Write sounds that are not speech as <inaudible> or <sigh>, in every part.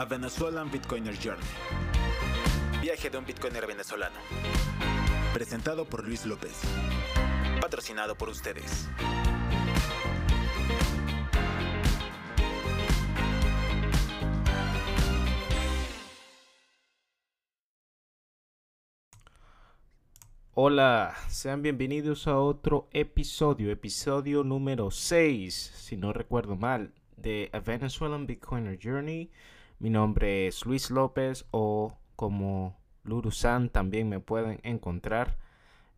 A Venezuelan Bitcoiner Journey. Viaje de un Bitcoiner venezolano. Presentado por Luis López. Patrocinado por ustedes. Hola, sean bienvenidos a otro episodio, episodio número 6, si no recuerdo mal, de A Venezuelan Bitcoiner Journey. Mi nombre es Luis López o como Luru-san también me pueden encontrar.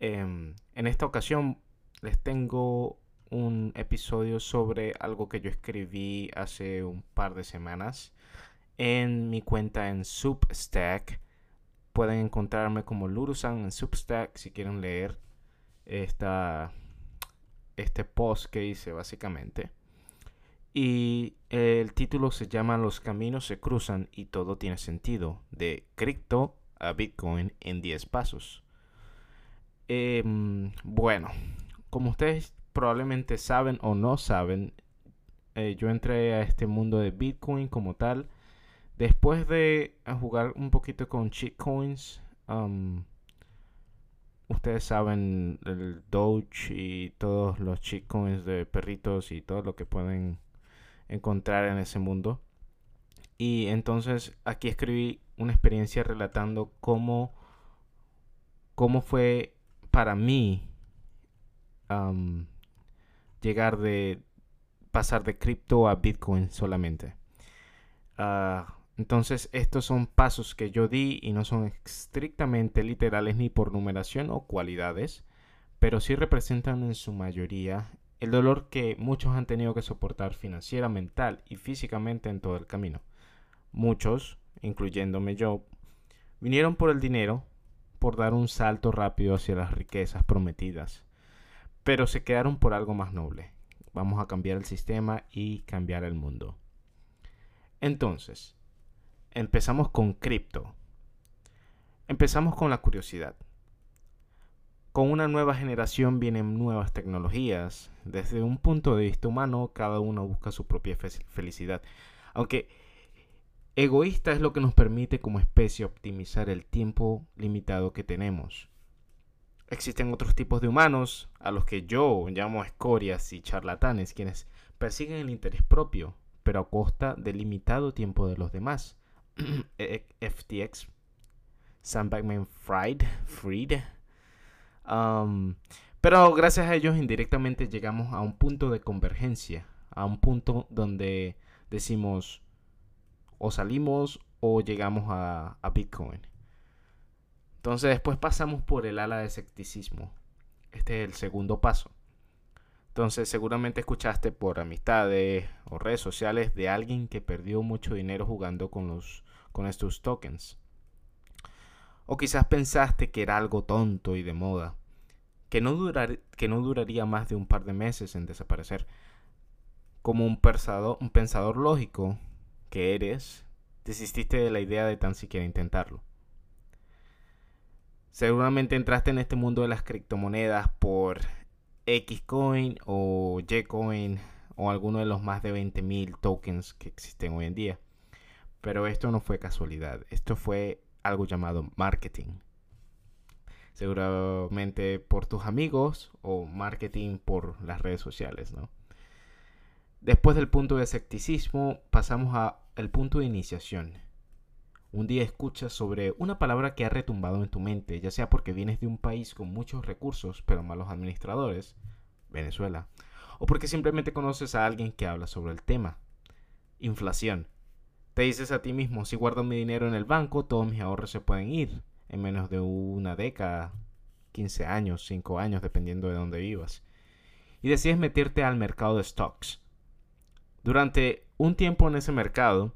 Em, en esta ocasión les tengo un episodio sobre algo que yo escribí hace un par de semanas en mi cuenta en Substack Pueden encontrarme como Lurusan en Substack si quieren leer esta, este post que hice básicamente. Y el título se llama Los caminos se cruzan y todo tiene sentido. De cripto a Bitcoin en 10 pasos. Em, bueno, como ustedes probablemente saben o no saben, eh, yo entré a este mundo de Bitcoin como tal Después de jugar un poquito con coins um, ustedes saben el Doge y todos los coins de perritos y todo lo que pueden encontrar en ese mundo. Y entonces aquí escribí una experiencia relatando cómo, cómo fue para mí llegar de pasar de cripto a Bitcoin solamente. Ah, entonces estos son pasos que yo di y no son estrictamente literales ni por numeración o cualidades, pero sí representan en su mayoría el dolor que muchos han tenido que soportar financiera, mental y físicamente en todo el camino. Muchos, incluyéndome yo, vinieron por el dinero, por dar un salto rápido hacia las riquezas prometidas, pero se quedaron por algo más noble. Vamos a cambiar el sistema y cambiar el mundo. Entonces, empezamos con cripto. Empezamos con la curiosidad. Con una nueva generación vienen nuevas tecnologías. Desde un punto de vista humano, cada uno busca su propia felicidad. Aunque egoísta es lo que nos permite como especie optimizar el tiempo limitado que tenemos. Existen otros tipos de humanos, a los que yo llamo escorias y charlatanes, quienes persiguen el interés propio, pero a costa del limitado tiempo de los demás. <clears throat> E, FTX, Sam Backman Fried, Freed. Pero gracias a ellos indirectamente llegamos a un punto de convergencia, a un punto donde decimos o salimos o llegamos a, a Bitcoin. Entonces después pasamos por el ala de escepticismo. Este es el segundo paso. Entonces seguramente escuchaste por amistades o redes sociales de alguien que perdió mucho dinero jugando con los con estos tokens. O quizás pensaste que era algo tonto y de moda, que no, que no duraría más de un par de meses en desaparecer. Como un pensador, lógico que eres, desististe de la idea de tan siquiera intentarlo. Seguramente entraste en este mundo de las criptomonedas por Xcoin o Ycoin o alguno de los más de 20.000 tokens que existen hoy en día. Pero esto no fue casualidad, esto fue algo llamado marketing. Seguramente por tus amigos o marketing por las redes sociales, ¿no? Después del punto de escepticismo, pasamos al punto de iniciación. Un día escuchas sobre una palabra que ha retumbado en tu mente, ya sea porque vienes de un país con muchos recursos pero malos administradores, Venezuela, o porque simplemente conoces a alguien que habla sobre el tema. Inflación. Te dices a ti mismo, si guardo mi dinero en el banco, todos mis ahorros se pueden ir en menos de una década, 15 años, 5 años, dependiendo de dónde vivas. Y decides meterte al mercado de stocks. Durante un tiempo en ese mercado,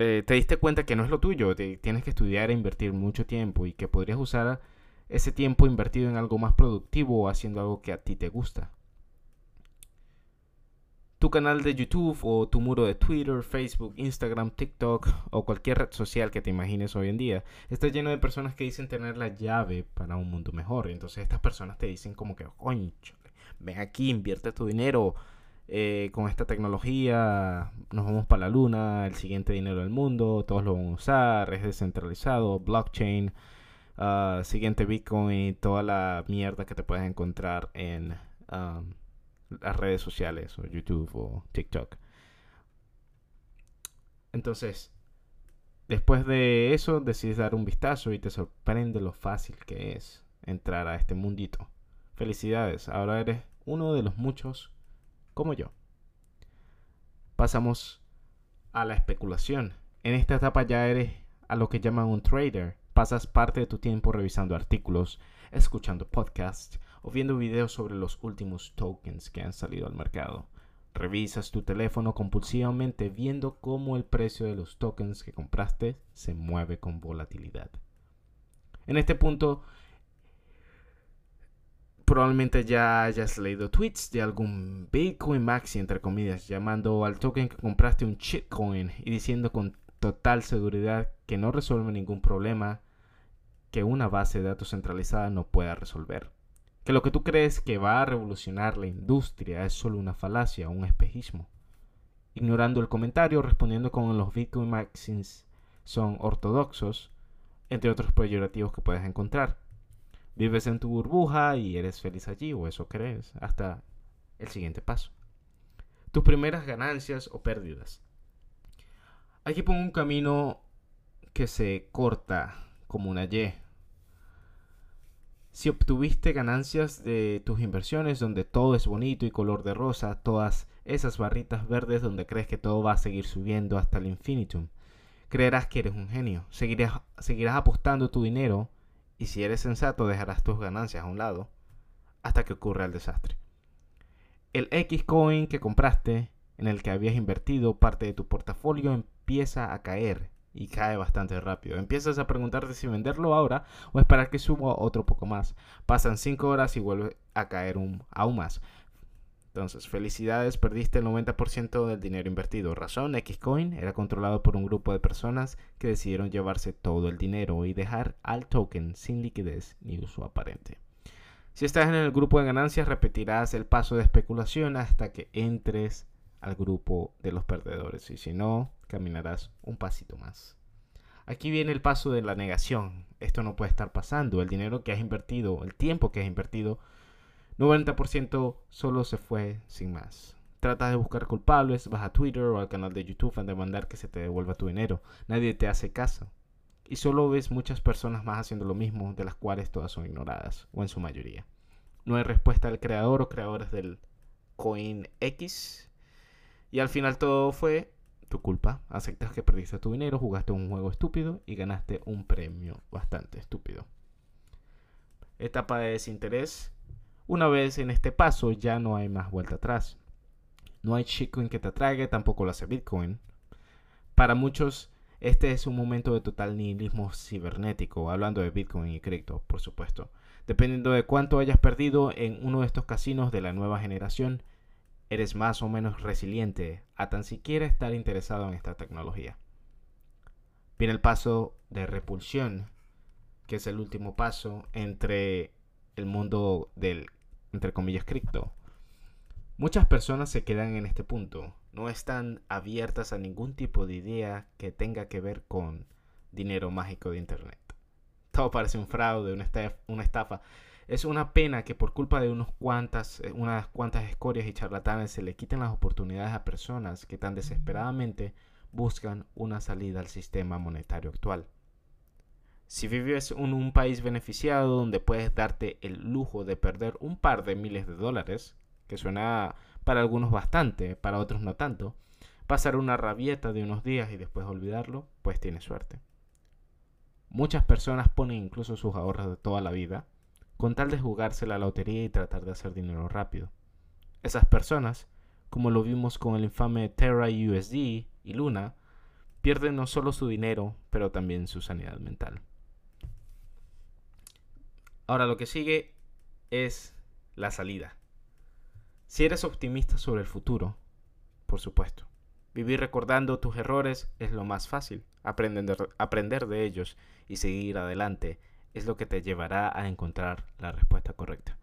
eh, te diste cuenta que no es lo tuyo, tienes que estudiar e invertir mucho tiempo y que podrías usar ese tiempo invertido en algo más productivo o haciendo algo que a ti te gusta tu canal de YouTube o tu muro de Twitter, Facebook, Instagram, TikTok o cualquier red social que te imagines hoy en día está lleno de personas que dicen tener la llave para un mundo mejor. Entonces estas personas te dicen como que, coño, ven aquí, invierte tu dinero, eh, con esta tecnología nos vamos para la luna, el siguiente dinero del mundo, todos lo van a usar, es descentralizado, blockchain, uh, siguiente Bitcoin, toda la mierda que te puedes encontrar en um, las redes sociales o YouTube o TikTok. Entonces, después de eso decides dar un vistazo y te sorprende lo fácil que es entrar a este mundito. Felicidades, ahora eres uno de los muchos como yo. Pasamos a la especulación. En esta etapa ya eres a lo que llaman un trader. Pasas parte de tu tiempo revisando artículos, escuchando podcasts o viendo videos sobre los últimos tokens que han salido al mercado. Revisas tu teléfono compulsivamente viendo cómo el precio de los tokens que compraste se mueve con volatilidad. En este punto probablemente ya hayas leído tweets de algún Bitcoin Maxi, entre comillas, llamando al token que compraste un shitcoin y diciendo con total seguridad que no resuelve ningún problema que una base de datos centralizada no pueda resolver. Que lo que tú crees que va a revolucionar la industria es solo una falacia un espejismo. Ignorando el comentario, respondiendo con los Bitcoin son ortodoxos, entre otros peyorativos que puedes encontrar. Vives en tu burbuja y eres feliz allí, o eso crees, hasta el siguiente paso. Tus primeras ganancias o pérdidas. Aquí pongo un camino que se corta como una Y. Si obtuviste ganancias de tus inversiones donde todo es bonito y color de rosa, todas esas barritas verdes donde crees que todo va a seguir subiendo hasta el infinitum, creerás que eres un genio. Seguirás, apostando tu dinero y si eres sensato dejarás tus ganancias a un lado hasta que ocurra el desastre. El X coin que compraste, en el que habías invertido parte de tu portafolio, empieza a caer y cae bastante rápido. Empiezas a preguntarte si venderlo ahora o esperar que suba otro poco más. Pasan 5 horas y vuelve a caer un, aún más. Entonces, felicidades, perdiste el 90% del dinero invertido. Razón, Xcoin era controlado por un grupo de personas que decidieron llevarse todo el dinero y dejar al token sin liquidez ni uso aparente. Si estás en el grupo de ganancias, repetirás el paso de especulación hasta que entres al grupo de los perdedores y si no, caminarás un pasito más. Aquí viene el paso de la negación. Esto no puede estar pasando. El dinero que has invertido, el tiempo que has invertido, 90% solo se fue sin más. Tratas de buscar culpables, vas a Twitter o al canal de YouTube a demandar que se te devuelva tu dinero. Nadie te hace caso. Y solo ves muchas personas más haciendo lo mismo, de las cuales todas son ignoradas, o en su mayoría. No hay respuesta del creador o creadores del Coin X. Y al final todo fue tu culpa. Aceptas que perdiste tu dinero, jugaste un juego estúpido y ganaste un premio bastante estúpido. Etapa de desinterés una vez en este paso ya no hay más vuelta atrás. No hay shitcoin que te atraiga, tampoco lo hace Bitcoin. Para muchos, este es un momento de total nihilismo cibernético, hablando de Bitcoin y cripto, por supuesto. Dependiendo de cuánto hayas perdido en uno de estos casinos de la nueva generación, eres más o menos resiliente a tan siquiera estar interesado en esta tecnología. Viene el paso de repulsión, que es el último paso entre el mundo del entre comillas, cripto. Muchas personas se quedan en este punto, no están abiertas a ningún tipo de idea que tenga que ver con dinero mágico de Internet. Todo parece un fraude, una estafa. Una estafa. Es una pena que por culpa de unos cuantas, eh, unas cuantas escorias y charlatanes se le quiten las oportunidades a personas que tan desesperadamente buscan una salida al sistema monetario actual. Si vives en un país beneficiado donde puedes darte el lujo de perder un par de miles de dólares, que suena para algunos bastante, para otros no tanto, pasar una rabieta de unos días y después olvidarlo, pues tienes suerte. Muchas personas ponen incluso sus ahorros de toda la vida con tal de jugarse la lotería y tratar de hacer dinero rápido. Esas personas, como lo vimos con el infame Terra USD y Luna, pierden no solo su dinero, pero también su sanidad mental. Ahora lo que sigue es la salida. Si eres optimista sobre el futuro, por supuesto. Vivir recordando tus errores es lo más fácil. Aprender, aprender de ellos y seguir adelante es lo que te llevará a encontrar la respuesta correcta.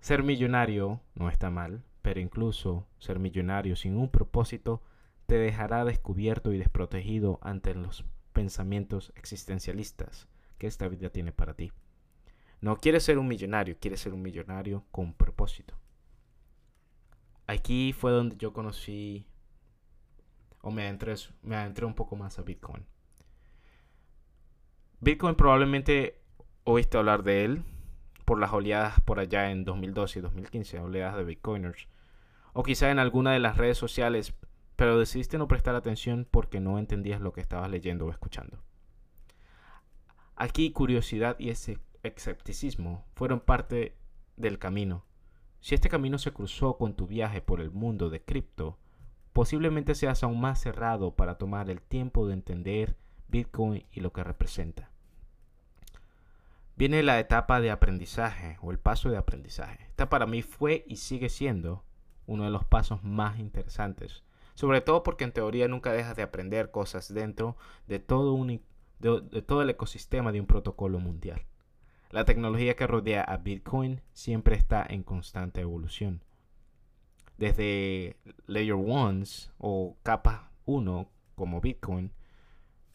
Ser millonario no está mal, pero incluso ser millonario sin un propósito te dejará descubierto y desprotegido ante los pensamientos existencialistas que esta vida tiene para ti. No quieres ser un millonario, quieres ser un millonario con propósito. Aquí fue donde yo conocí o me adentré, me adentré un poco más a Bitcoin. Bitcoin probablemente oíste hablar de él por las oleadas por allá en 2012 y 2015, oleadas de Bitcoiners. O quizá en alguna de las redes sociales, pero decidiste no prestar atención porque no entendías lo que estabas leyendo o escuchando. Aquí curiosidad y ese escepticismo fueron parte del camino. Si este camino se cruzó con tu viaje por el mundo de cripto, posiblemente seas aún más cerrado para tomar el tiempo de entender Bitcoin y lo que representa. Viene la etapa de aprendizaje o el paso de aprendizaje. Esta para mí fue y sigue siendo uno de los pasos más interesantes. Sobre todo porque en teoría nunca dejas de aprender cosas dentro de todo, el ecosistema de un protocolo mundial. La tecnología que rodea a Bitcoin siempre está en constante evolución desde Layer Ones o capa 1 como Bitcoin,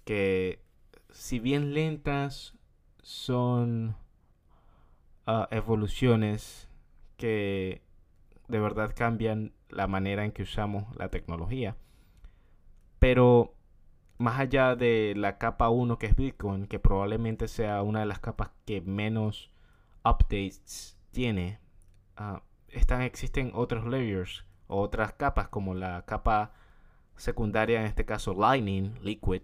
que si bien lentas son ah, evoluciones que de verdad cambian la manera en que usamos la tecnología. Pero más allá de la capa 1 que es Bitcoin, que probablemente sea una de las capas que menos updates tiene, uh, están, existen otros layers otras capas como la capa secundaria, en este caso Lightning, Liquid,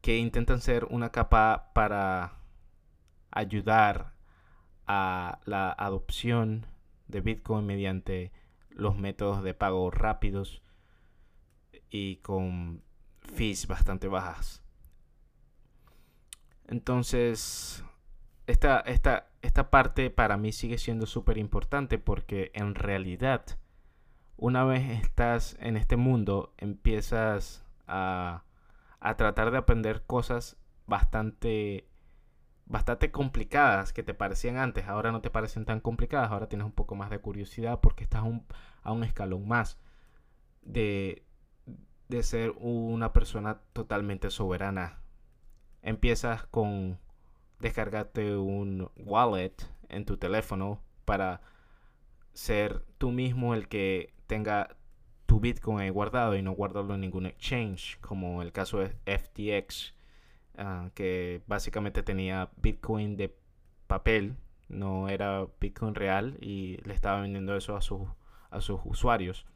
que intentan ser una capa para ayudar a la adopción de Bitcoin mediante los métodos de pago rápidos y con fees bastante bajas. Entonces, esta, esta, esta parte para mí sigue siendo súper importante porque en realidad una vez estás en este mundo empiezas a, a tratar de aprender cosas bastante bastante complicadas que te parecían antes, ahora no te parecen tan complicadas, ahora tienes un poco más de curiosidad porque estás a un escalón más de, de ser una persona totalmente soberana. Empiezas con descargarte un wallet en tu teléfono para ser tú mismo el que tenga tu Bitcoin guardado y no guardarlo en ningún exchange, como el caso de FTX, ah, que básicamente tenía Bitcoin de papel, no era Bitcoin real y le estaba vendiendo eso a, sus a sus usuarios.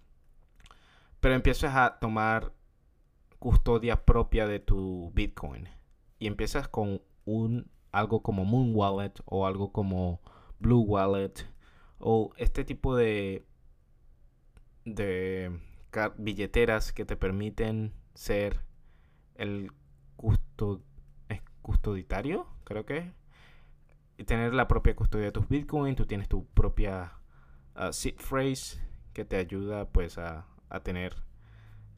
Pero empiezas a tomar custodia propia de tu Bitcoin y empiezas con un algo como Moon Wallet o algo como Blue Wallet o este tipo de de billeteras que te permiten ser el custoditario, creo que y tener la propia custodia de tus Bitcoin, tú tienes tu propia uh, seed phrase que te ayuda pues a, a tener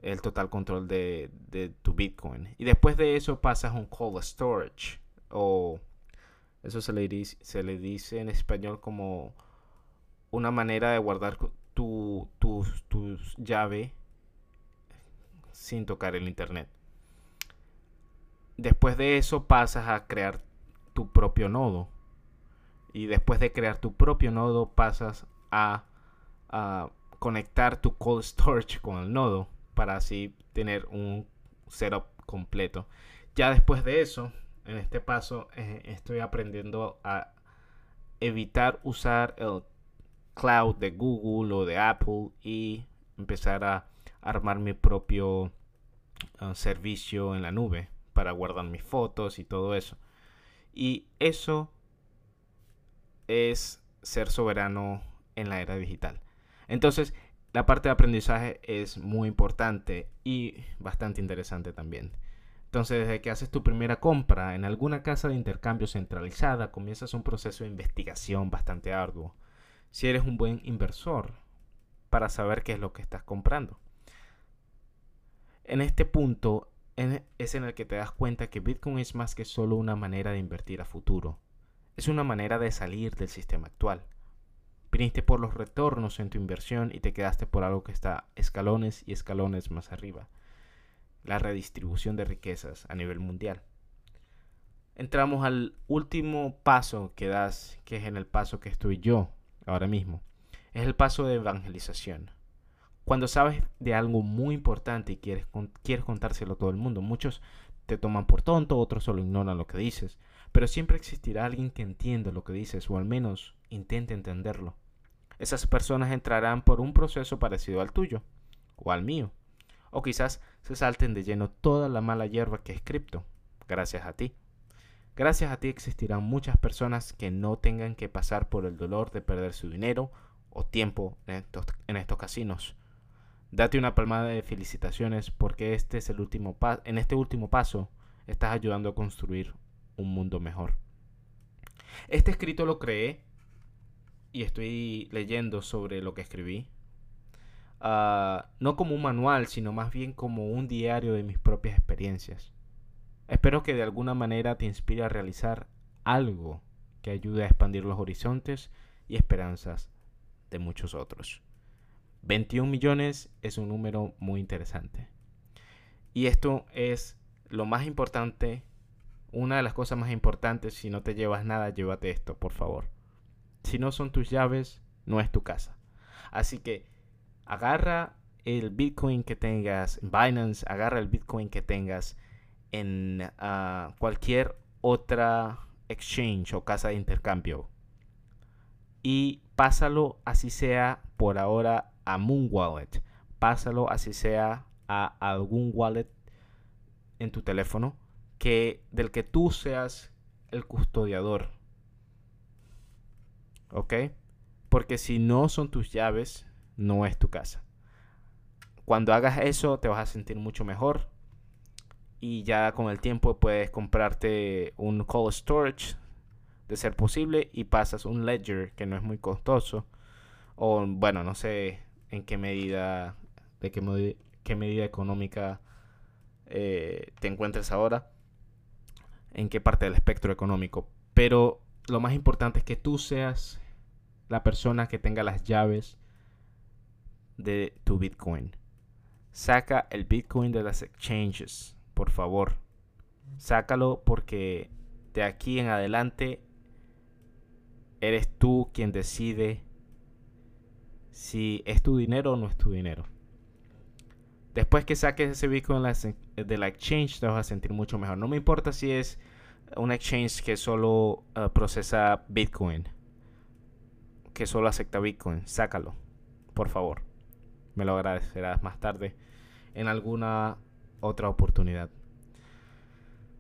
el total control de, de, tu Bitcoin. Y después de eso pasas un cold storage o eso se le, se le dice en español como una manera de guardar tu, tu, llave sin tocar el internet. Después de eso pasas a crear tu propio nodo. Y después de crear tu propio nodo pasas a, a conectar tu cold storage con el nodo para así tener un setup completo. Ya después de eso en este paso eh, estoy aprendiendo a evitar usar el cloud de Google o de Apple y empezar a armar mi propio uh, servicio en la nube para guardar mis fotos y todo eso. Y eso es ser soberano en la era digital. Entonces, la parte de aprendizaje es muy importante y bastante interesante también. Entonces, desde que haces tu primera compra en alguna casa de intercambio centralizada, comienzas un proceso de investigación bastante arduo. Si eres un buen inversor, para saber qué es lo que estás comprando. En este punto es en el que te das cuenta que Bitcoin es más que solo una manera de invertir a futuro. Es una manera de salir del sistema actual. Viniste por los retornos en tu inversión y te quedaste por algo que está escalones y escalones más arriba. La redistribución de riquezas a nivel mundial. Entramos al último paso que das, que es en el paso que estoy yo ahora mismo. Es el paso de evangelización. Cuando sabes de algo muy importante y quieres, quieres contárselo a todo el mundo, muchos te toman por tonto, otros solo ignoran lo que dices, pero siempre existirá alguien que entienda lo que dices o al menos intente entenderlo. Esas personas entrarán por un proceso parecido al tuyo o al mío, o quizás se salten de lleno toda la mala hierba que es cripto, gracias a ti. Gracias a ti existirán muchas personas que no tengan que pasar por el dolor de perder su dinero o tiempo en estos, casinos Date una palmada de felicitaciones porque este es el último en este último paso estás ayudando a construir un mundo mejor. Este escrito lo creé y estoy leyendo sobre lo que escribí. Ah, no como un manual, sino más bien como un diario de mis propias experiencias. Espero que de alguna manera te inspire a realizar algo que ayude a expandir los horizontes y esperanzas de muchos otros. 21 millones es un número muy interesante. Y esto es lo más importante, una de las cosas más importantes, si no te llevas nada, llévate esto, por favor. Si no son tus llaves, no es tu casa. Así que agarra el Bitcoin que tengas en Binance, agarra el Bitcoin que tengas en ah, cualquier otra exchange o casa de intercambio y pásalo así sea por ahora a Moon Wallet. Pásalo así sea a algún wallet en tu teléfono que del que tú seas el custodiador. ¿Ok? Porque si no son tus llaves, no es tu casa. Cuando hagas eso te vas a sentir mucho mejor. Y ya con el tiempo puedes comprarte un cold storage de ser posible y pasas un ledger que no es muy costoso. O bueno, no sé en qué medida, de qué, medida económica eh, te encuentres ahora, en qué parte del espectro económico. Pero lo más importante es que tú seas la persona que tenga las llaves de tu Bitcoin. Saca el Bitcoin de las exchanges, por favor. Sácalo porque de aquí en adelante eres tú quien decide si es tu dinero o no es tu dinero. Después que saques ese Bitcoin de la exchange te vas a sentir mucho mejor. No me importa si es una exchange que solo uh, procesa Bitcoin, que solo acepta Bitcoin. Sácalo, por favor. Me lo agradecerás más tarde en alguna otra oportunidad.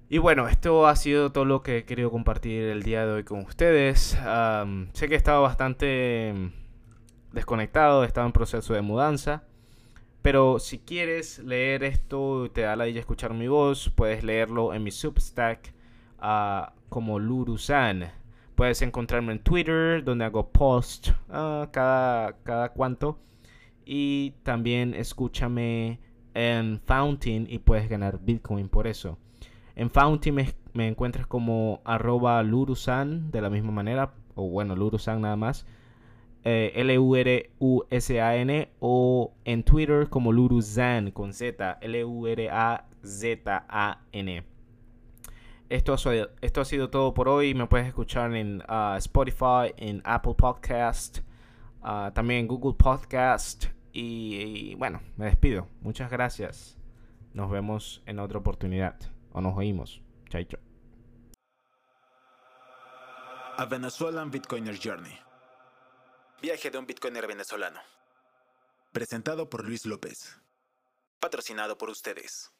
Y bueno, esto ha sido todo lo que he querido compartir el día de hoy con ustedes. sé que he estado bastante desconectado, estaba en proceso de mudanza. Pero si quieres leer esto, te da la idea escuchar mi voz, puedes leerlo en mi Substack uh, como Lurusan. Puedes encontrarme en Twitter, donde hago post uh, cada, cada cuanto. Y también escúchame en Fountain y puedes ganar Bitcoin por eso. En Fountain me, me encuentras como arroba Lurusan de la misma manera. O bueno, Lurusan nada más. Eh, L-U-R-U-S-A-N o en Twitter como Luruzan con Z, L-U-R-A-Z-A-N. Esto, esto ha sido todo por hoy. Me puedes escuchar en uh, Spotify, en Apple Podcast, uh, también en Google Podcast. Y, bueno, me despido. Muchas gracias. Nos vemos en otra oportunidad. O nos oímos. Chaicho. A Venezuelan Bitcoiner Journey. Viaje de un Bitcoiner venezolano. Presentado por Luis López. Patrocinado por ustedes.